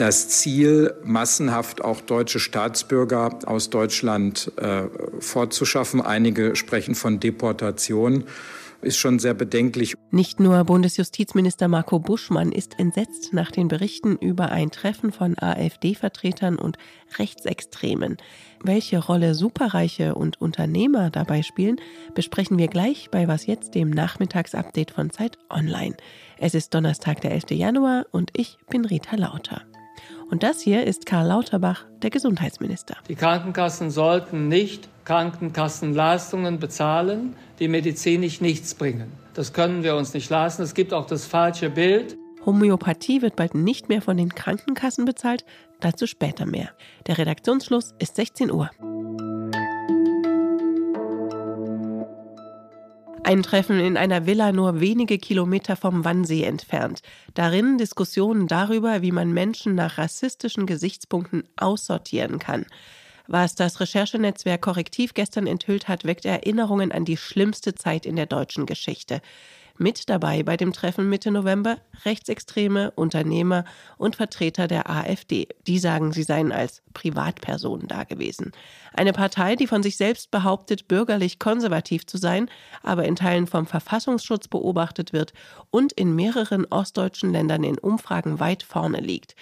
das Ziel, massenhaft auch deutsche Staatsbürger aus Deutschland äh, fortzuschaffen. Einige sprechen von Deportation ist schon sehr bedenklich. Nicht nur Bundesjustizminister Marco Buschmann ist entsetzt nach den Berichten über ein Treffen von AfD-Vertretern und Rechtsextremen. Welche Rolle Superreiche und Unternehmer dabei spielen, besprechen wir gleich bei Was jetzt, dem Nachmittagsupdate von Zeit Online. Es ist Donnerstag, der 11. Januar und ich bin Rita Lauter. Und das hier ist Karl Lauterbach, der Gesundheitsminister. Die Krankenkassen sollten nicht Krankenkassenleistungen bezahlen, die medizinisch nichts bringen. Das können wir uns nicht leisten. Es gibt auch das falsche Bild. Homöopathie wird bald nicht mehr von den Krankenkassen bezahlt, dazu später mehr. Der Redaktionsschluss ist 16 Uhr. Ein Treffen in einer Villa nur wenige Kilometer vom Wannsee entfernt. Darin Diskussionen darüber, wie man Menschen nach rassistischen Gesichtspunkten aussortieren kann. Was das Recherchenetzwerk Korrektiv gestern enthüllt hat, weckt Erinnerungen an die schlimmste Zeit in der deutschen Geschichte. Mit dabei bei dem Treffen Mitte November Rechtsextreme, Unternehmer und Vertreter der AfD. Die sagen, sie seien als Privatpersonen da gewesen. Eine Partei, die von sich selbst behauptet, bürgerlich konservativ zu sein, aber in Teilen vom Verfassungsschutz beobachtet wird und in mehreren ostdeutschen Ländern in Umfragen weit vorne liegt.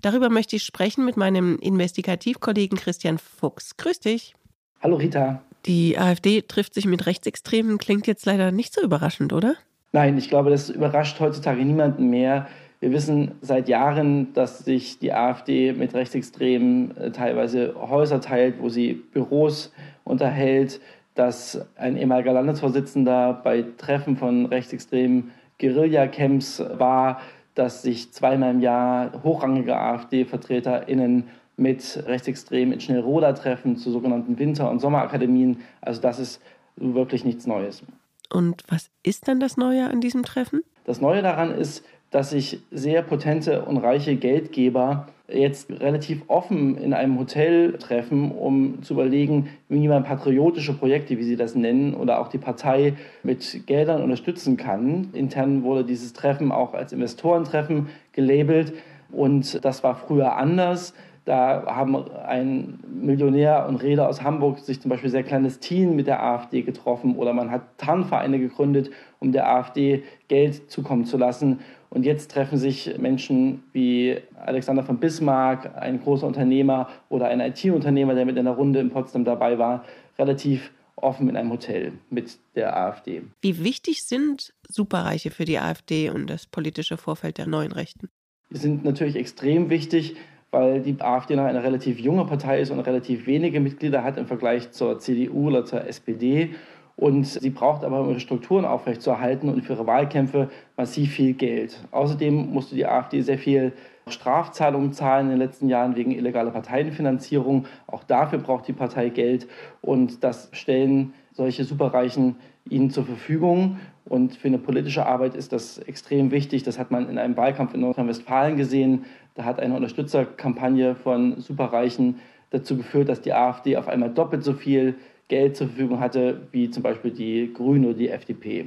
Darüber möchte ich sprechen mit meinem Investigativkollegen Christian Fuchs. Grüß dich. Hallo Rita. Die AfD trifft sich mit Rechtsextremen, klingt jetzt leider nicht so überraschend, oder? Nein, ich glaube, das überrascht heutzutage niemanden mehr. Wir wissen seit Jahren, dass sich die AfD mit Rechtsextremen äh, teilweise Häuser teilt, wo sie Büros unterhält, dass ein ehemaliger Landesvorsitzender bei Treffen von rechtsextremen Guerilla-Camps war, dass sich zweimal im Jahr hochrangige AfD-VertreterInnen mit Rechtsextremen in Schnellroda treffen, zu sogenannten Winter- und Sommerakademien. Also das ist wirklich nichts Neues. Und was ist dann das Neue an diesem Treffen? Das Neue daran ist, dass sich sehr potente und reiche Geldgeber jetzt relativ offen in einem Hotel treffen, um zu überlegen, wie man patriotische Projekte, wie sie das nennen, oder auch die Partei mit Geldern unterstützen kann. Intern wurde dieses Treffen auch als Investorentreffen gelabelt und das war früher anders. Da haben ein Millionär und Räder aus Hamburg sich zum Beispiel sehr clandestin mit der AfD getroffen oder man hat Tarnvereine gegründet, um der AfD Geld zukommen zu lassen. Und jetzt treffen sich Menschen wie Alexander von Bismarck, ein großer Unternehmer oder ein IT-Unternehmer, der mit in der Runde in Potsdam dabei war, relativ offen in einem Hotel mit der AfD. Wie wichtig sind Superreiche für die AfD und das politische Vorfeld der neuen Rechten? Die sind natürlich extrem wichtig weil die AfD noch eine relativ junge Partei ist und relativ wenige Mitglieder hat im Vergleich zur CDU oder zur SPD. Und sie braucht aber, um ihre Strukturen aufrechtzuerhalten und für ihre Wahlkämpfe massiv viel Geld. Außerdem musste die AfD sehr viel Strafzahlungen zahlen in den letzten Jahren wegen illegaler Parteienfinanzierung. Auch dafür braucht die Partei Geld und das stellen solche Superreichen ihnen zur Verfügung. Und für eine politische Arbeit ist das extrem wichtig. Das hat man in einem Wahlkampf in Nordrhein-Westfalen gesehen. Da hat eine Unterstützerkampagne von Superreichen dazu geführt, dass die AfD auf einmal doppelt so viel Geld zur Verfügung hatte wie zum Beispiel die Grünen oder die FDP.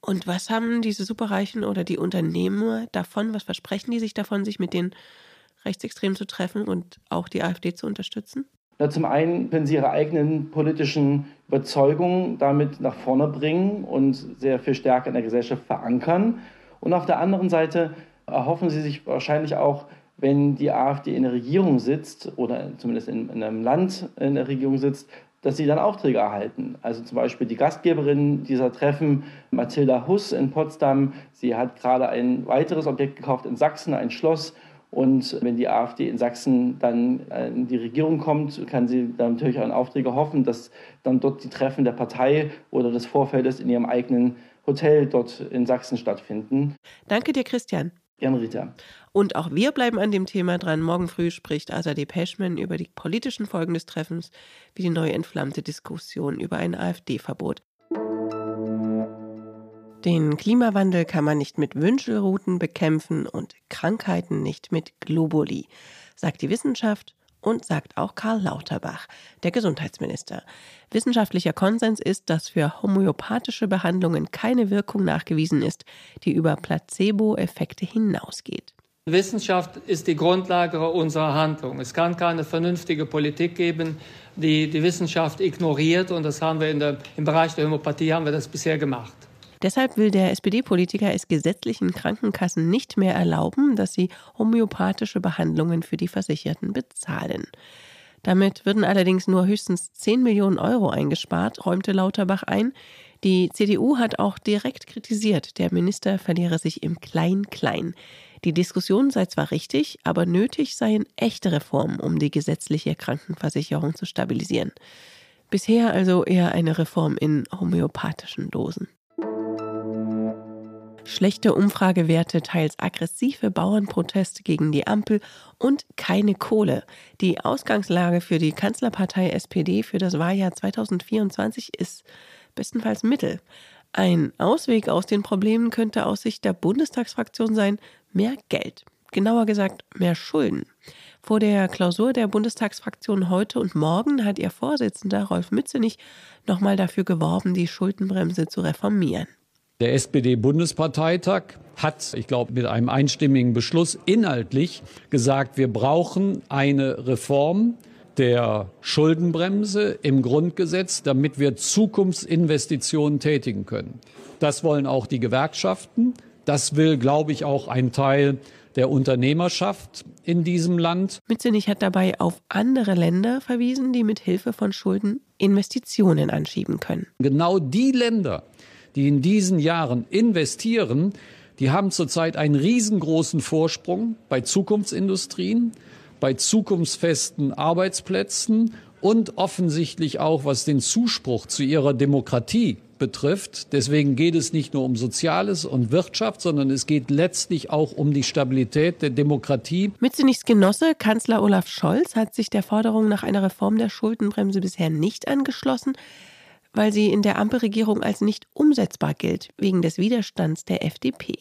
Und was haben diese Superreichen oder die Unternehmer davon? Was versprechen die sich davon, sich mit den Rechtsextremen zu treffen und auch die AfD zu unterstützen? Na, zum einen können sie ihre eigenen politischen Überzeugungen damit nach vorne bringen und sehr viel stärker in der Gesellschaft verankern. Und auf der anderen Seite erhoffen sie sich wahrscheinlich auch, wenn die AfD in der Regierung sitzt oder zumindest in, in einem Land in der Regierung sitzt, dass sie dann Aufträge erhalten. Also zum Beispiel die Gastgeberin dieser Treffen, Mathilda Huss in Potsdam, sie hat gerade ein weiteres Objekt gekauft in Sachsen, ein Schloss und wenn die AfD in Sachsen dann in die Regierung kommt, kann sie dann natürlich an Aufträge hoffen, dass dann dort die Treffen der Partei oder des Vorfeldes in ihrem eigenen Hotel dort in Sachsen stattfinden. Danke dir, Christian. Gerne, Rita. Und auch wir bleiben an dem Thema dran. Morgen früh spricht Azadeh Peschman über die politischen Folgen des Treffens, wie die neu entflammte Diskussion über ein AfD-Verbot. Den Klimawandel kann man nicht mit Wünschelrouten bekämpfen und Krankheiten nicht mit Globuli, sagt die Wissenschaft und sagt auch Karl Lauterbach, der Gesundheitsminister. Wissenschaftlicher Konsens ist, dass für homöopathische Behandlungen keine Wirkung nachgewiesen ist, die über Placebo-Effekte hinausgeht. Wissenschaft ist die Grundlage unserer Handlung. Es kann keine vernünftige Politik geben, die die Wissenschaft ignoriert. Und das haben wir der, im Bereich der Homöopathie haben wir das bisher gemacht. Deshalb will der SPD-Politiker es gesetzlichen Krankenkassen nicht mehr erlauben, dass sie homöopathische Behandlungen für die Versicherten bezahlen. Damit würden allerdings nur höchstens 10 Millionen Euro eingespart, räumte Lauterbach ein. Die CDU hat auch direkt kritisiert, der Minister verliere sich im Klein-Klein. Die Diskussion sei zwar richtig, aber nötig seien echte Reformen, um die gesetzliche Krankenversicherung zu stabilisieren. Bisher also eher eine Reform in homöopathischen Dosen. Schlechte Umfragewerte, teils aggressive Bauernproteste gegen die Ampel und keine Kohle. Die Ausgangslage für die Kanzlerpartei SPD für das Wahljahr 2024 ist bestenfalls mittel. Ein Ausweg aus den Problemen könnte aus Sicht der Bundestagsfraktion sein, mehr Geld. Genauer gesagt, mehr Schulden. Vor der Klausur der Bundestagsfraktion heute und morgen hat ihr Vorsitzender Rolf Mützenich nochmal dafür geworben, die Schuldenbremse zu reformieren. Der SPD-Bundesparteitag hat, ich glaube, mit einem einstimmigen Beschluss inhaltlich gesagt, wir brauchen eine Reform der Schuldenbremse im Grundgesetz, damit wir Zukunftsinvestitionen tätigen können. Das wollen auch die Gewerkschaften. Das will, glaube ich, auch ein Teil der Unternehmerschaft in diesem Land. Mützenich hat dabei auf andere Länder verwiesen, die mit Hilfe von Schulden Investitionen anschieben können. Genau die Länder, die in diesen Jahren investieren, die haben zurzeit einen riesengroßen Vorsprung bei Zukunftsindustrien, bei zukunftsfesten Arbeitsplätzen und offensichtlich auch, was den Zuspruch zu ihrer Demokratie betrifft. Deswegen geht es nicht nur um Soziales und Wirtschaft, sondern es geht letztlich auch um die Stabilität der Demokratie. Mützenichs Genosse, Kanzler Olaf Scholz, hat sich der Forderung nach einer Reform der Schuldenbremse bisher nicht angeschlossen, weil sie in der Ampelregierung als nicht umsetzbar gilt, wegen des Widerstands der FDP.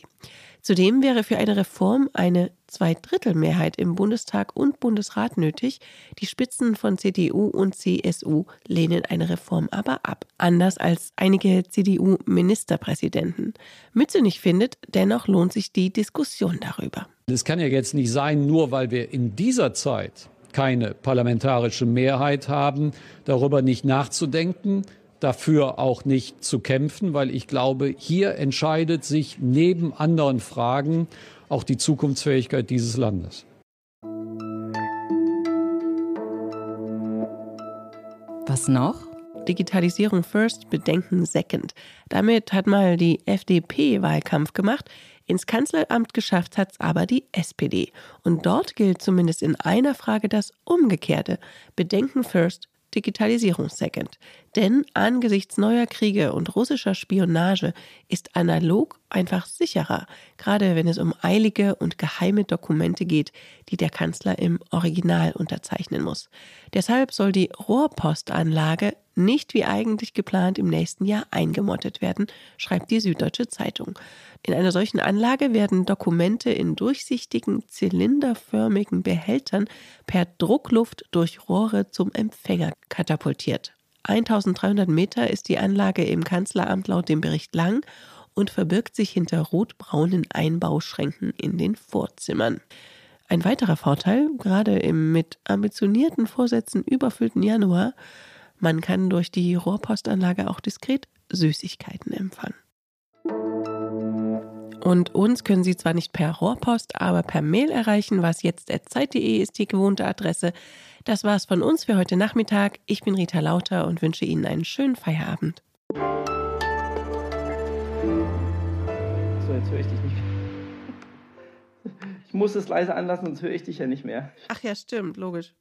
Zudem wäre für eine Reform eine Zweidrittelmehrheit im Bundestag und Bundesrat nötig. Die Spitzen von CDU und CSU lehnen eine Reform aber ab, anders als einige CDU-Ministerpräsidenten. Mützenich findet, dennoch lohnt sich die Diskussion darüber. Es kann ja jetzt nicht sein, nur weil wir in dieser Zeit keine parlamentarische Mehrheit haben, darüber nicht nachzudenken, dafür auch nicht zu kämpfen, weil ich glaube, hier entscheidet sich neben anderen Fragen auch die Zukunftsfähigkeit dieses Landes. Was noch? Digitalisierung first, Bedenken second. Damit hat mal die FDP Wahlkampf gemacht. Ins Kanzleramt geschafft hat es aber die SPD. Und dort gilt zumindest in einer Frage das Umgekehrte. Bedenken first, Digitalisierung second. Denn angesichts neuer Kriege und russischer Spionage ist analog einfach sicherer, gerade wenn es um eilige und geheime Dokumente geht, die der Kanzler im Original unterzeichnen muss. Deshalb soll die Rohrpostanlage nicht wie eigentlich geplant im nächsten Jahr eingemottet werden, schreibt die Süddeutsche Zeitung. In einer solchen Anlage werden Dokumente in durchsichtigen, zylinderförmigen Behältern per Druckluft durch Rohre zum Empfänger katapultiert. 1300 Meter ist die Anlage im Kanzleramt laut dem Bericht lang und verbirgt sich hinter rotbraunen Einbauschränken in den Vorzimmern. Ein weiterer Vorteil, gerade im mit ambitionierten Vorsätzen überfüllten Januar, man kann durch die Rohrpostanlage auch diskret Süßigkeiten empfangen. Und uns können Sie zwar nicht per Rohrpost, aber per Mail erreichen, was jetzt zeit.de ist die gewohnte Adresse. Das war's von uns für heute Nachmittag. Ich bin Rita Lauter und wünsche Ihnen einen schönen Feierabend. Jetzt höre ich dich nicht. Ich muss es leise anlassen, sonst höre ich dich ja nicht mehr. Ach ja, stimmt, logisch.